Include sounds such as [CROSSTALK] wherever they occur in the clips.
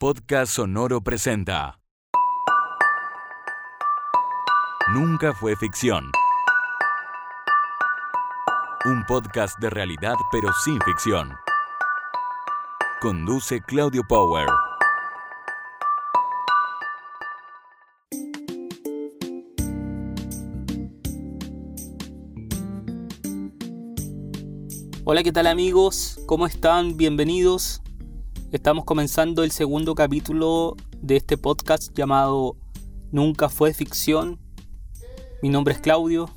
Podcast Sonoro presenta. Nunca fue ficción. Un podcast de realidad pero sin ficción. Conduce Claudio Power. Hola, ¿qué tal amigos? ¿Cómo están? Bienvenidos. Estamos comenzando el segundo capítulo de este podcast llamado Nunca fue ficción. Mi nombre es Claudio.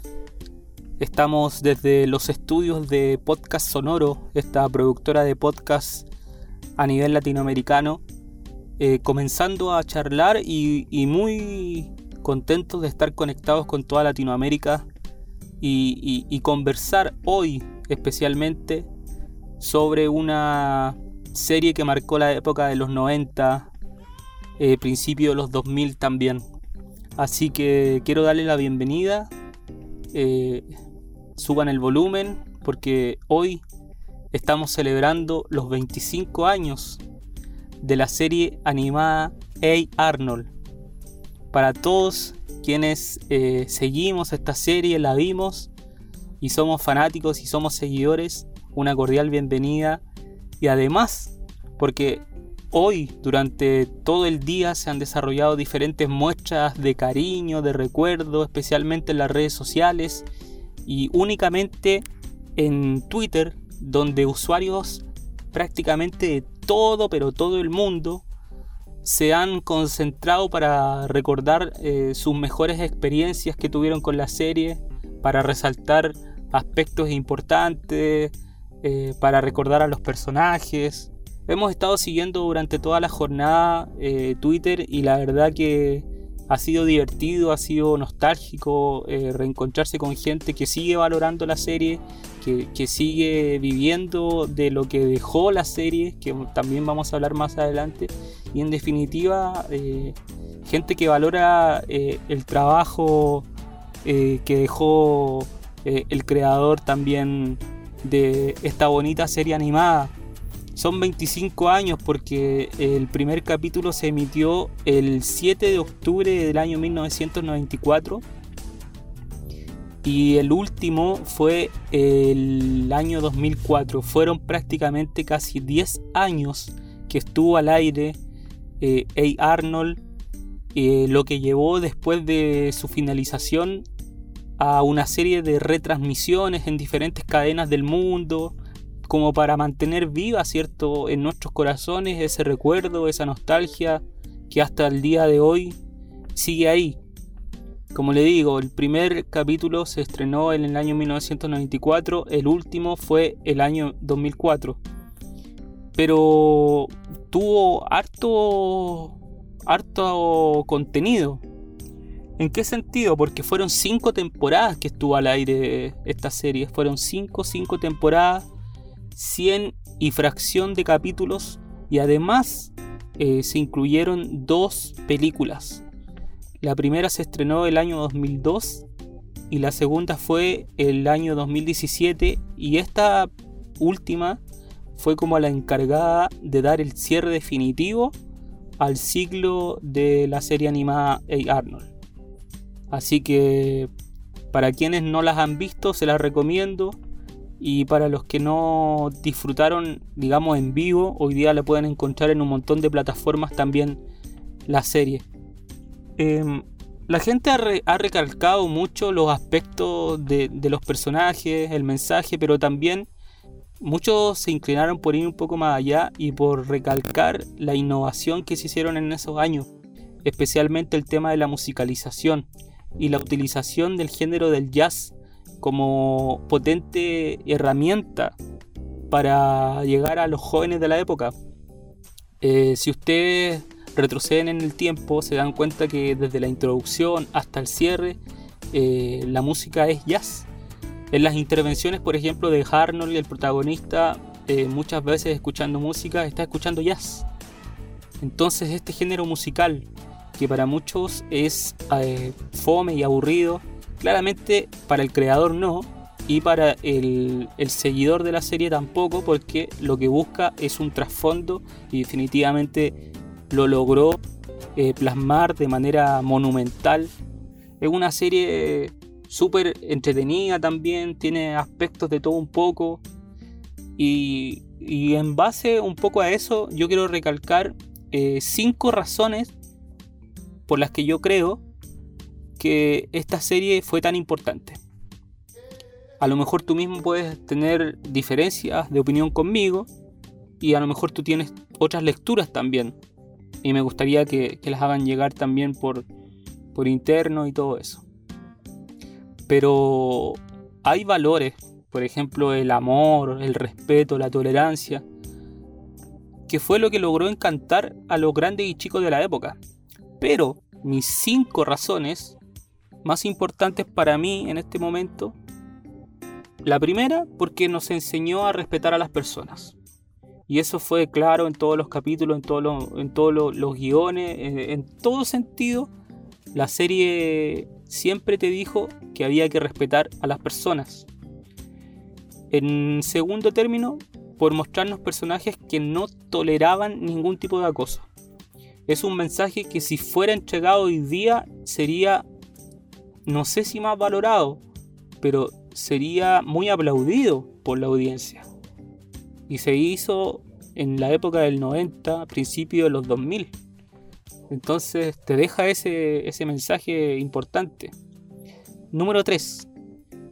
Estamos desde los estudios de Podcast Sonoro, esta productora de podcast a nivel latinoamericano, eh, comenzando a charlar y, muy contentos de estar conectados con toda Latinoamérica y, conversar hoy especialmente sobre una serie que marcó la época de los 90, eh, principio de los 2000 también. Así que quiero darle la bienvenida, eh, suban el volumen porque hoy estamos celebrando los 25 años de la serie animada A. Arnold. Para todos quienes eh, seguimos esta serie, la vimos y somos fanáticos y somos seguidores, una cordial bienvenida. Y además, porque hoy durante todo el día se han desarrollado diferentes muestras de cariño, de recuerdo, especialmente en las redes sociales y únicamente en Twitter, donde usuarios prácticamente de todo, pero todo el mundo, se han concentrado para recordar eh, sus mejores experiencias que tuvieron con la serie, para resaltar aspectos importantes, eh, para recordar a los personajes. Hemos estado siguiendo durante toda la jornada eh, Twitter y la verdad que ha sido divertido, ha sido nostálgico reencontrarse con gente que sigue valorando la serie, que, que, sigue viviendo de lo que dejó la serie, que también vamos a hablar más adelante y en definitiva eh, gente que valora eh, el trabajo eh, que dejó el creador también de esta bonita serie animada. Son 25 años porque el primer capítulo se emitió el 7 de octubre del año 1994 y el último fue el año 2004. Fueron prácticamente casi 10 años que estuvo al aire eh, A. Arnold, eh, lo que llevó después de su finalización a una serie de retransmisiones en diferentes cadenas del mundo, como para mantener viva, ¿cierto?, en nuestros corazones ese recuerdo, esa nostalgia que hasta el día de hoy sigue ahí. Como le digo, el primer capítulo se estrenó en el año 1994, el último fue el año 2004. Pero tuvo harto, harto contenido. ¿En qué sentido? Porque fueron cinco temporadas que estuvo al aire esta serie. Fueron cinco, cinco temporadas, 100 y fracción de capítulos. Y además eh, se incluyeron dos películas. La primera se estrenó el año 2002 y la segunda fue el año 2017. Y esta última fue como la encargada de dar el cierre definitivo al ciclo de la serie animada A. Arnold. Así que para quienes no las han visto se las recomiendo y para los que no disfrutaron digamos en vivo hoy día la pueden encontrar en un montón de plataformas también la serie. Em, la gente ha, recalcado mucho los aspectos de, de los personajes, el mensaje, pero también Muchos se inclinaron por ir un poco más allá y por recalcar la innovación que se hicieron en esos años, especialmente el tema de la musicalización y la utilización del género del jazz como potente herramienta para llegar a los jóvenes de la época. Eh, si ustedes retroceden en el tiempo, se dan cuenta que desde la introducción hasta el cierre, eh, la música es jazz. En las intervenciones, por ejemplo, de Arnold, el protagonista, eh, muchas veces escuchando música, está escuchando jazz. Entonces este género musical, que para muchos es eh, fome y aburrido, claramente para el creador no, y para el, seguidor de la serie tampoco, porque lo que busca es un trasfondo y definitivamente lo logró eh, plasmar de manera monumental. Es una serie súper entretenida también, tiene aspectos de todo un poco. Y, en base un poco a eso, yo quiero recalcar eh, cinco razones por las que yo creo que esta serie fue tan importante. A lo mejor tú mismo puedes tener diferencias de opinión conmigo y a lo mejor tú tienes otras lecturas también. Y me gustaría que, las hagan llegar también por, por interno y todo eso. Pero hay valores, por ejemplo el amor, el respeto, la tolerancia, que fue lo que logró encantar a los grandes y chicos de la época. Pero mis cinco razones más importantes para mí en este momento, la primera porque nos enseñó a respetar a las personas. Y eso fue claro en todos los capítulos, en, en todos los, guiones, en, todo sentido. La serie siempre te dijo que había que respetar a las personas. En segundo término, por mostrarnos personajes que no toleraban ningún tipo de acoso. Es un mensaje que si fuera entregado hoy día sería, no sé si más valorado, pero sería muy aplaudido por la audiencia y se hizo en la época del 90, principio de los 2000. Entonces te deja ese, ese mensaje importante. Número 3.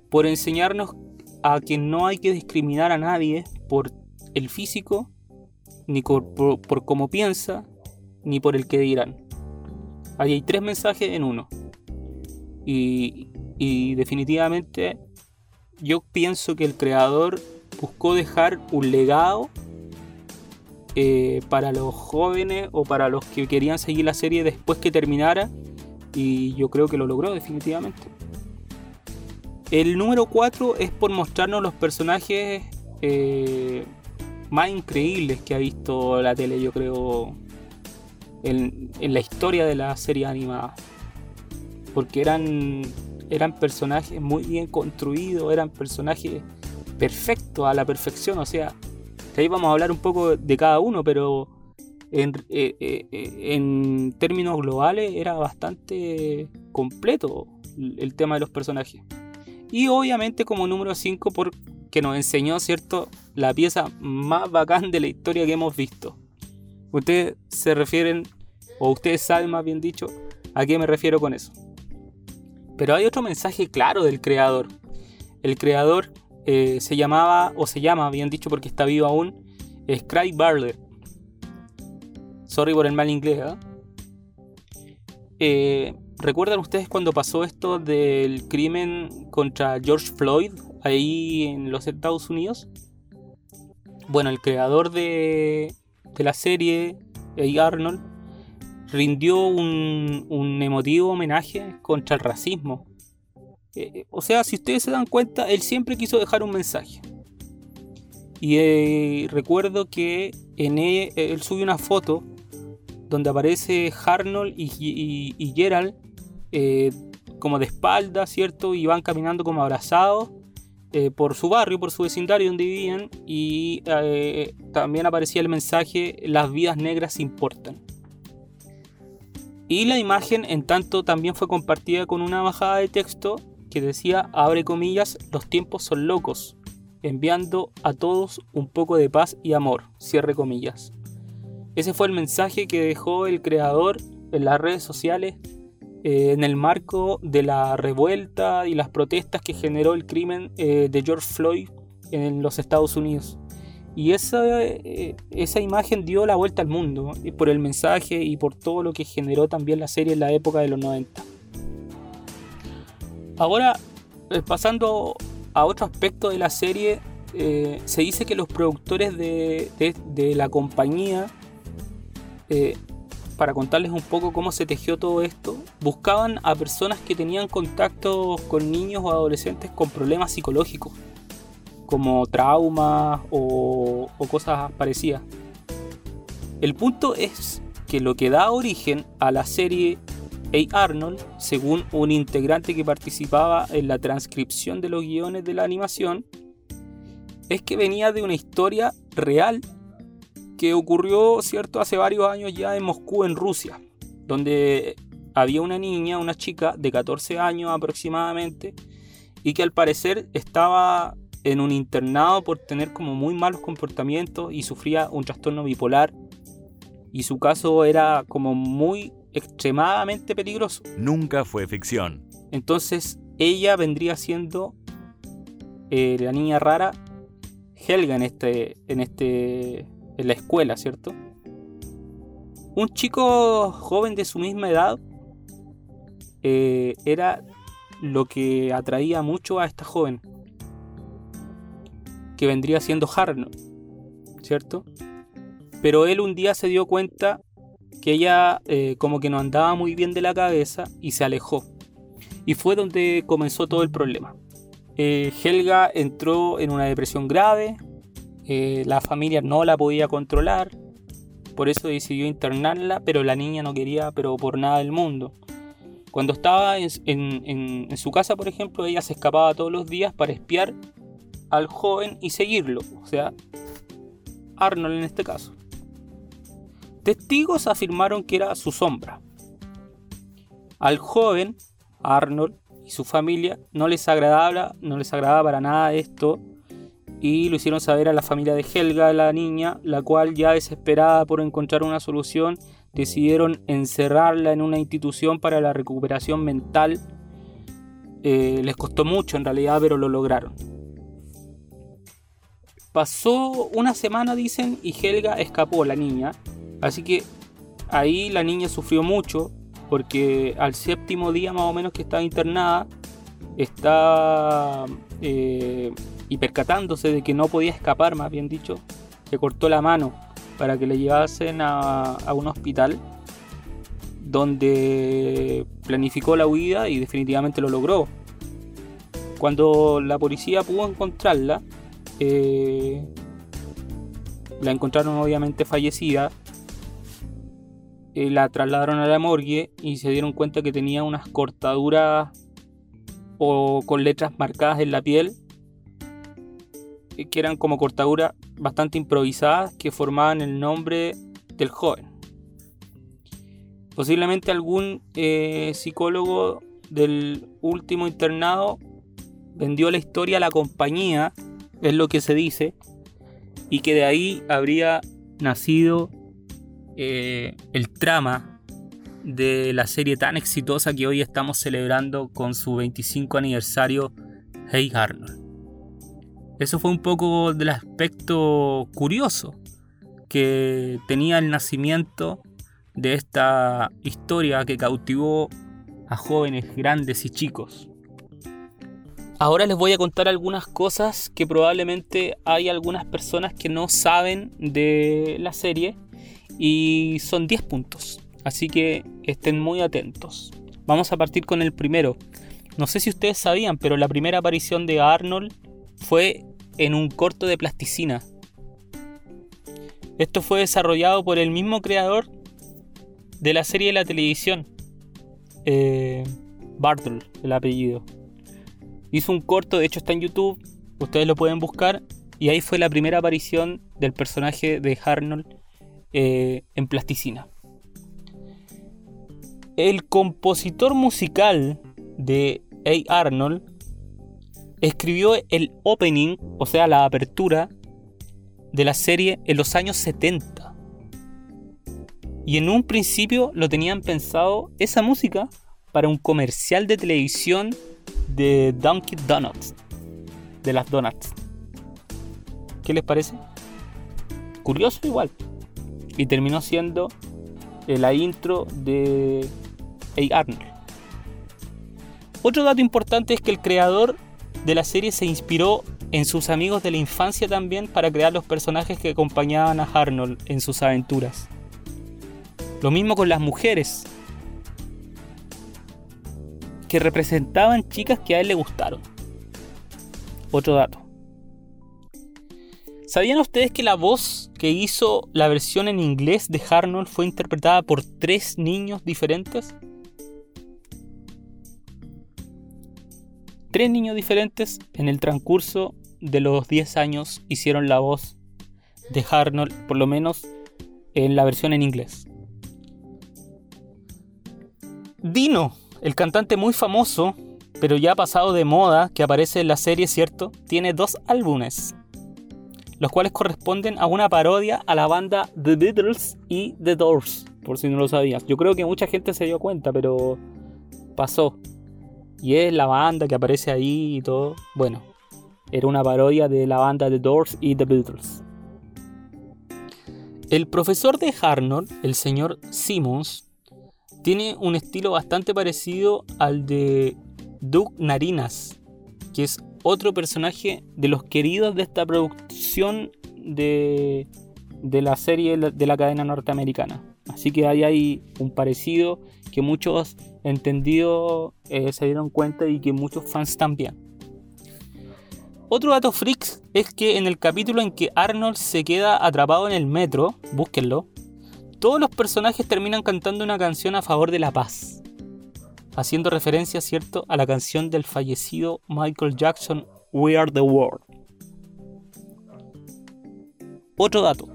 Por enseñarnos a que no hay que discriminar a nadie por el físico, ni por, por, cómo piensa, ni por el que dirán. Ahí hay tres mensajes en uno. Y, definitivamente yo pienso que el creador buscó dejar un legado eh, para los jóvenes o para los que querían seguir la serie después que terminara y yo creo que lo logró definitivamente. El número 4 es por mostrarnos los personajes eh, más increíbles que ha visto la tele, yo creo, en, la historia de la serie animada. Porque eran, eran personajes muy bien construidos, eran personajes perfecto, a la perfección. O sea, ahí vamos a hablar un poco de cada uno, pero en, eh, eh, en términos globales era bastante completo el tema de los personajes. Y obviamente como número 5 porque nos enseñó, ¿cierto? La pieza más bacán de la historia que hemos visto. Ustedes se refieren, o ustedes saben más bien dicho, a qué me refiero con eso. Pero hay otro mensaje claro del creador. El creador eh, se llamaba, o se llama, bien dicho porque está vivo aún, Craig Barler. Sorry por el mal inglés. ¿ah? Eh, ¿Recuerdan ustedes cuando pasó esto del crimen contra George Floyd ahí en los Estados Unidos? Bueno, el creador de, de la serie. Arnold, rindió un, emotivo homenaje contra el racismo eh, o sea, si ustedes se dan cuenta, él siempre quiso dejar un mensaje. Y eh, recuerdo que en él, él, subió una foto donde aparece Arnold y, Gerald eh, como de espalda, ¿cierto? Y van caminando como abrazados por su barrio, por su vecindario donde vivían. Y también aparecía el mensaje, las vidas negras importan. Y la imagen en tanto también fue compartida con una bajada de texto que decía, abre comillas, los tiempos son locos, enviando a todos un poco de paz y amor, cierre comillas. Ese fue el mensaje que dejó el creador en las redes sociales eh, en el marco de la revuelta y las protestas que generó el crimen eh, de George Floyd en los Estados Unidos. Y esa, eh, esa imagen dio la vuelta al mundo por el mensaje y por todo lo que generó también la serie en la época de los 90. Ahora, eh, pasando a otro aspecto de la serie, eh, se dice que los productores de, la compañía, eh, para contarles un poco cómo se tejió todo esto, buscaban a personas que tenían contacto con niños o adolescentes con problemas psicológicos, como traumas o cosas parecidas. El punto es que lo que da origen a la serie a. Arnold, según un integrante que participaba en la transcripción de los guiones de la animación, es que venía de una historia real que ocurrió, ¿cierto?, hace varios años ya en Moscú, en Rusia, donde había una niña, una chica de 14 años aproximadamente, y que al parecer estaba en un internado por tener como muy malos comportamientos y sufría un trastorno bipolar. Y su caso era como muy extremadamente peligroso. Nunca fue ficción. Entonces ella vendría siendo eh, la niña rara Helga en este, en este, en la escuela, ¿cierto? Un chico joven de su misma edad eh, era lo que atraía mucho a esta joven, que vendría siendo Harno, ¿cierto? Pero él un día se dio cuenta que ella eh, como que no andaba muy bien de la cabeza y se alejó. Y fue donde comenzó todo el problema. Eh, Helga entró en una depresión grave, la familia no la podía controlar, por eso decidió internarla, pero la niña no quería, pero por nada del mundo. Cuando estaba en, su casa, por ejemplo, ella se escapaba todos los días para espiar al joven y seguirlo. O sea, Arnold en este caso. Testigos afirmaron que era su sombra. Al joven, Arnold y su familia no les agradaba, no les agradaba para nada esto y lo hicieron saber a la familia de Helga, la niña, la cual ya desesperada por encontrar una solución decidieron encerrarla en una institución para la recuperación mental. Eh, les costó mucho en realidad, pero lo lograron. Pasó una semana, dicen, y Helga escapó, la niña. Así que ahí la niña sufrió mucho, porque al séptimo día más o menos que estaba internada, está eh, y percatándose de que no podía escapar, más bien dicho, se cortó la mano para que le llevasen a, un hospital donde planificó la huida y definitivamente lo logró. Cuando la policía pudo encontrarla, eh, la encontraron obviamente fallecida, eh, la trasladaron a la morgue y se dieron cuenta que tenía unas cortaduras o con letras marcadas en la piel que eran como cortaduras bastante improvisadas que formaban el nombre del joven. Posiblemente algún eh, psicólogo del último internado vendió la historia a la compañía, es lo que se dice, y que de ahí habría nacido eh, el trama de la serie tan exitosa que hoy estamos celebrando con su 25 aniversario Hey Arnold. Eso fue un poco del aspecto curioso que tenía el nacimiento de esta historia que cautivó a jóvenes, grandes y chicos. Ahora les voy a contar algunas cosas que probablemente hay algunas personas que no saben de la serie y son 10 puntos, así que estén muy atentos. Vamos a partir con el primero. No sé si ustedes sabían, pero la primera aparición de Arnold fue en un corto de plasticina. Esto fue desarrollado por el mismo creador de la serie de la televisión, eh, Bartle, el apellido. Hizo un corto, de hecho está en YouTube, ustedes lo pueden buscar, y ahí fue la primera aparición del personaje de Arnold eh, en plasticina. El compositor musical de A. Arnold escribió el opening, o sea, la apertura de la serie en los años 70. Y en un principio lo tenían pensado esa música para un comercial de televisión de Dunkin' Donuts, de las donuts. ¿Qué les parece? Curioso igual. Y terminó siendo la intro de A. Arnold. Otro dato importante es que el creador de la serie se inspiró en sus amigos de la infancia también para crear los personajes que acompañaban a Arnold en sus aventuras. Lo mismo con las mujeres, que representaban chicas que a él le gustaron. Otro dato. ¿Sabían ustedes que la voz que hizo la versión en inglés de Arnold fue interpretada por tres niños diferentes? Tres niños diferentes en el transcurso de los 10 años hicieron la voz de Arnold, por lo menos en la versión en inglés. Dino, el cantante muy famoso, pero ya pasado de moda, que aparece en la serie, ¿cierto? Tiene dos álbumes, los cuales corresponden a una parodia a la banda The Beatles y The Doors, por si no lo sabías. Yo creo que mucha gente se dio cuenta, pero pasó. Y es la banda que aparece ahí y todo. Bueno, era una parodia de la banda The Doors y The Beatles. El profesor de Arnold, el señor Simmons, tiene un estilo bastante parecido al de Doug Narinas, que es otro personaje de los queridos de esta producción de, la serie de la cadena norteamericana. Así que ahí hay un parecido que muchos entendidos eh, se dieron cuenta y que muchos fans también. Otro dato freaks es que en el capítulo en que Arnold se queda atrapado en el metro, búsquenlo, todos los personajes terminan cantando una canción a favor de la paz, haciendo referencia, ¿cierto?, a la canción del fallecido Michael Jackson, We Are the World. Otro dato.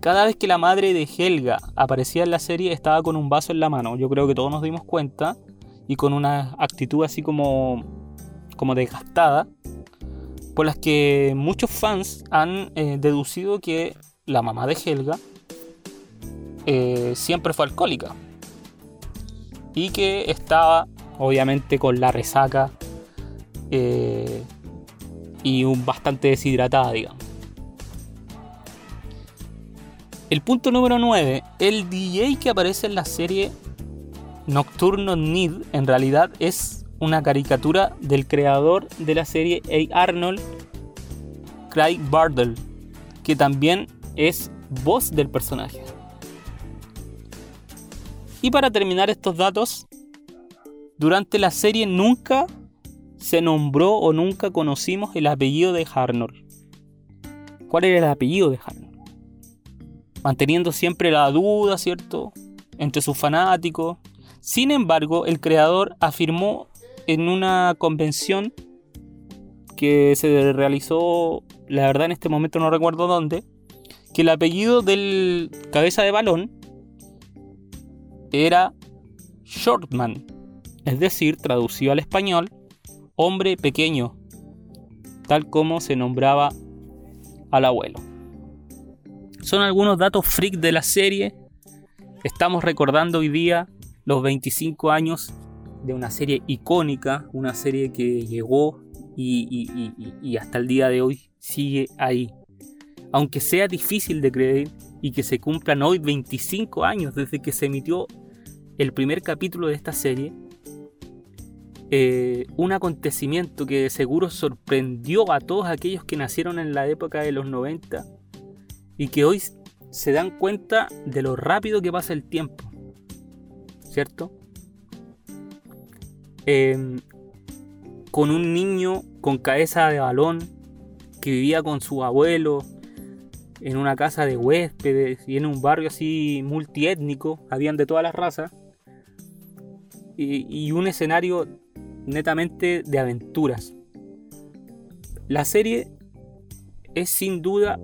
Cada vez que la madre de Helga aparecía en la serie estaba con un vaso en la mano, yo creo que todos nos dimos cuenta, y con una actitud así como, como desgastada, por las que muchos fans han eh, deducido que la mamá de Helga eh, siempre fue alcohólica y que estaba obviamente con la resaca eh, y un bastante deshidratada, digamos. El punto número 9. El DJ que aparece en la serie Nocturno Need en realidad es una caricatura del creador de la serie A. Arnold, Craig Bardell, que también es voz del personaje. Y para terminar estos datos, durante la serie nunca se nombró o nunca conocimos el apellido de Arnold. ¿Cuál era el apellido de Arnold? Manteniendo siempre la duda, ¿cierto? Entre sus fanáticos. Sin embargo, el creador afirmó en una convención que se realizó, la verdad en este momento no recuerdo dónde, que el apellido del cabeza de balón era Shortman, es decir, traducido al español, hombre pequeño, tal como se nombraba al abuelo. Son algunos datos freak de la serie. Estamos recordando hoy día los 25 años de una serie icónica, una serie que llegó y, y, hasta el día de hoy sigue ahí. Aunque sea difícil de creer y que se cumplan hoy 25 años desde que se emitió el primer capítulo de esta serie, eh, un acontecimiento que seguro sorprendió a todos aquellos que nacieron en la época de los 90 y que hoy se dan cuenta de lo rápido que pasa el tiempo, ¿cierto? Em, con un niño con cabeza de balón que vivía con su abuelo en una casa de huéspedes y en un barrio así multiétnico, habían de todas las razas y, un escenario netamente de aventuras. La serie es sin duda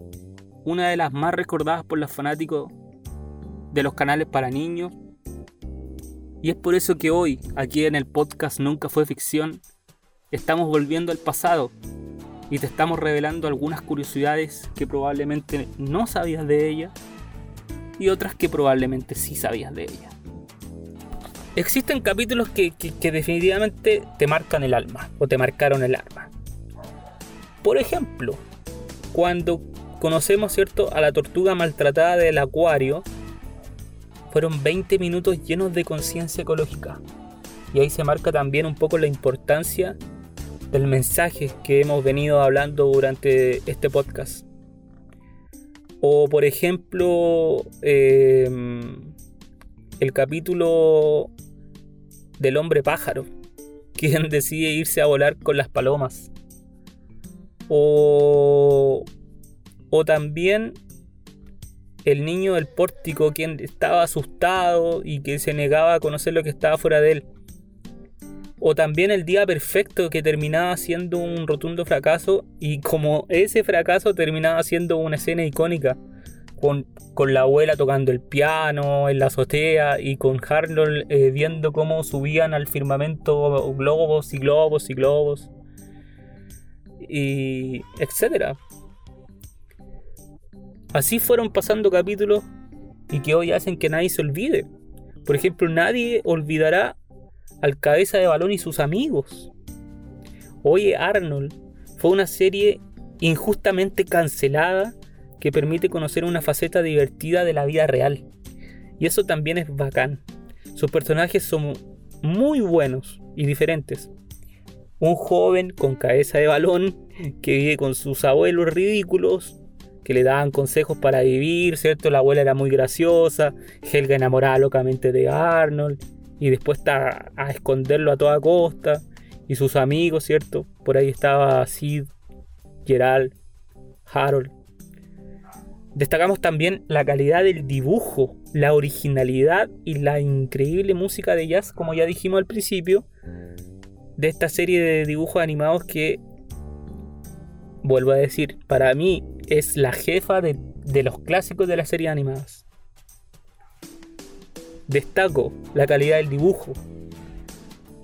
una de las más recordadas por los fanáticos de los canales para niños. Y es por eso que hoy, aquí en el podcast Nunca fue ficción, estamos volviendo al pasado y te estamos revelando algunas curiosidades que probablemente no sabías de ella y otras que probablemente sí sabías de ella. Existen capítulos que, definitivamente te marcan el alma o te marcaron el alma. Por ejemplo, cuando conocemos ¿cierto? a la tortuga maltratada del acuario, fueron 20 minutos llenos de conciencia ecológica. Y ahí se marca también un poco la importancia del mensaje que hemos venido hablando durante este podcast. O por ejemplo, em, el capítulo del hombre pájaro, quien [LAUGHS] decide irse a volar con las palomas. O, o también el niño del pórtico, quien estaba asustado y que se negaba a conocer lo que estaba fuera de él. O también el día perfecto que terminaba siendo un rotundo fracaso y como ese fracaso terminaba siendo una escena icónica con, la abuela tocando el piano en la azotea y con Arnold eh, viendo cómo subían al firmamento globos y globos y globos y etcétera. Así fueron pasando capítulos y que hoy hacen que nadie se olvide. Por ejemplo, nadie olvidará al cabeza de balón y sus amigos. Oye, Arnold fue una serie injustamente cancelada que permite conocer una faceta divertida de la vida real. Y eso también es bacán. Sus personajes son muy buenos y diferentes. Un joven con cabeza de balón que vive con sus abuelos ridículos que le daban consejos para vivir, ¿cierto? La abuela era muy graciosa, Helga enamorada locamente de Arnold y después está a esconderlo a toda costa y sus amigos, ¿cierto? Por ahí estaba Sid, Gerald, Harold. Destacamos también la calidad del dibujo, la originalidad y la increíble música de jazz, como ya dijimos al principio, de esta serie de dibujos animados que, vuelvo a decir, para mí es la jefa de, los clásicos de las series animadas. Destaco la calidad del dibujo,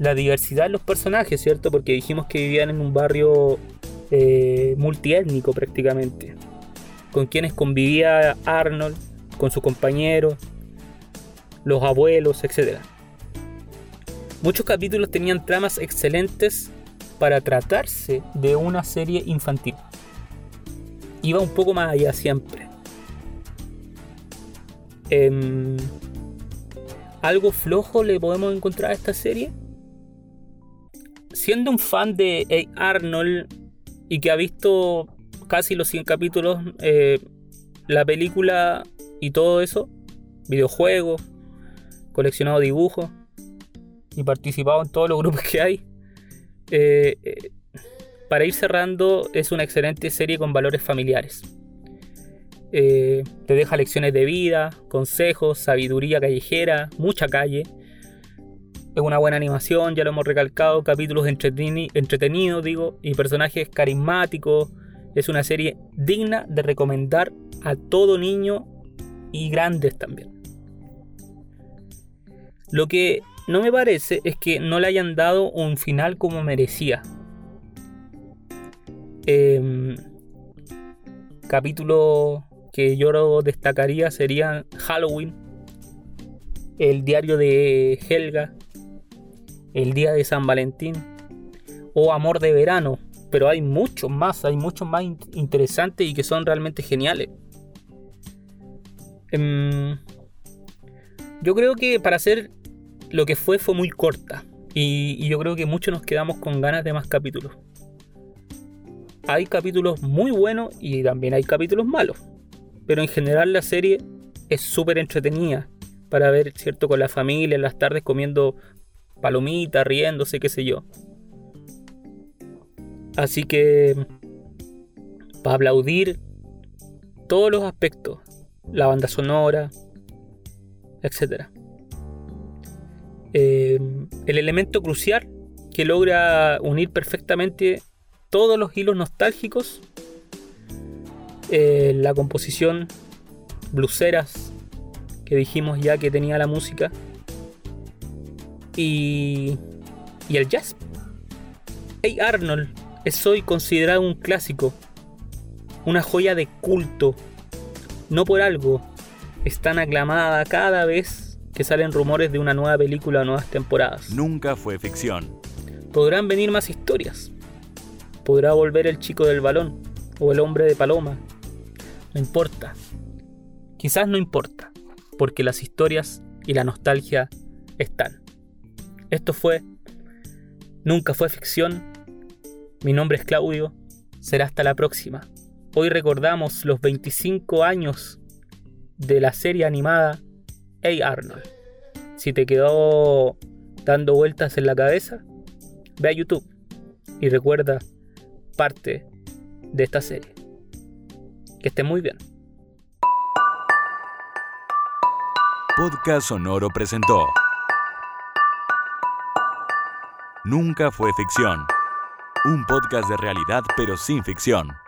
la diversidad de los personajes, ¿cierto? Porque dijimos que vivían en un barrio eh, multiétnico prácticamente con quienes convivía Arnold, con sus compañeros, los abuelos, etc. Muchos capítulos tenían tramas excelentes para tratarse de una serie infantil. Iba un poco más allá siempre. Em, ¿Algo flojo le podemos encontrar a esta serie? Siendo un fan de Arnold y que ha visto casi los 100 capítulos, eh, la película y todo eso, videojuegos, coleccionado dibujos y participado en todos los grupos que hay. Eh, eh, para ir cerrando, es una excelente serie con valores familiares. te deja lecciones de vida, consejos, sabiduría callejera, mucha calle. Es una buena animación, ya lo hemos recalcado, capítulos entretenidos, digo, y personajes carismáticos, es una serie digna de recomendar a todo niño y grandes también. Lo que no me parece es que no le hayan dado un final como merecía. Em, capítulo que yo destacaría sería Halloween, el diario de Helga, el día de San Valentín o Amor de Verano, pero hay muchos más, hay muchos más interesantes y que son realmente geniales. Em, yo creo que para hacer lo que fue fue muy corta y, yo creo que muchos nos quedamos con ganas de más capítulos. Hay capítulos muy buenos y también hay capítulos malos, pero en general la serie es súper entretenida para ver, ¿cierto? Con la familia en las tardes comiendo palomitas, riéndose, qué sé yo. Así que, para aplaudir todos los aspectos, la banda sonora, etc. Eh, el elemento crucial que logra unir perfectamente todos los hilos nostálgicos, eh, la composición bluseras que dijimos ya que tenía la música y, y el jazz. Hey Arnold es hoy considerado un clásico, una joya de culto. No por algo es tan aclamada cada vez que salen rumores de una nueva película o nuevas temporadas. Nunca fue ficción. Podrán venir más historias. Podrá volver el chico del balón o el hombre de paloma. No importa. Quizás no importa, porque las historias y la nostalgia están. Esto fue Nunca fue ficción mi nombre es Claudio. Será hasta la próxima. Hoy recordamos los 25 años de la serie animada Hey Arnold. Si te quedó dando vueltas en la cabeza, ve a YouTube y recuerda parte de esta serie. Que esté muy bien. Podcast Sonoro presentó Nunca fue ficción. Un podcast de realidad pero sin ficción.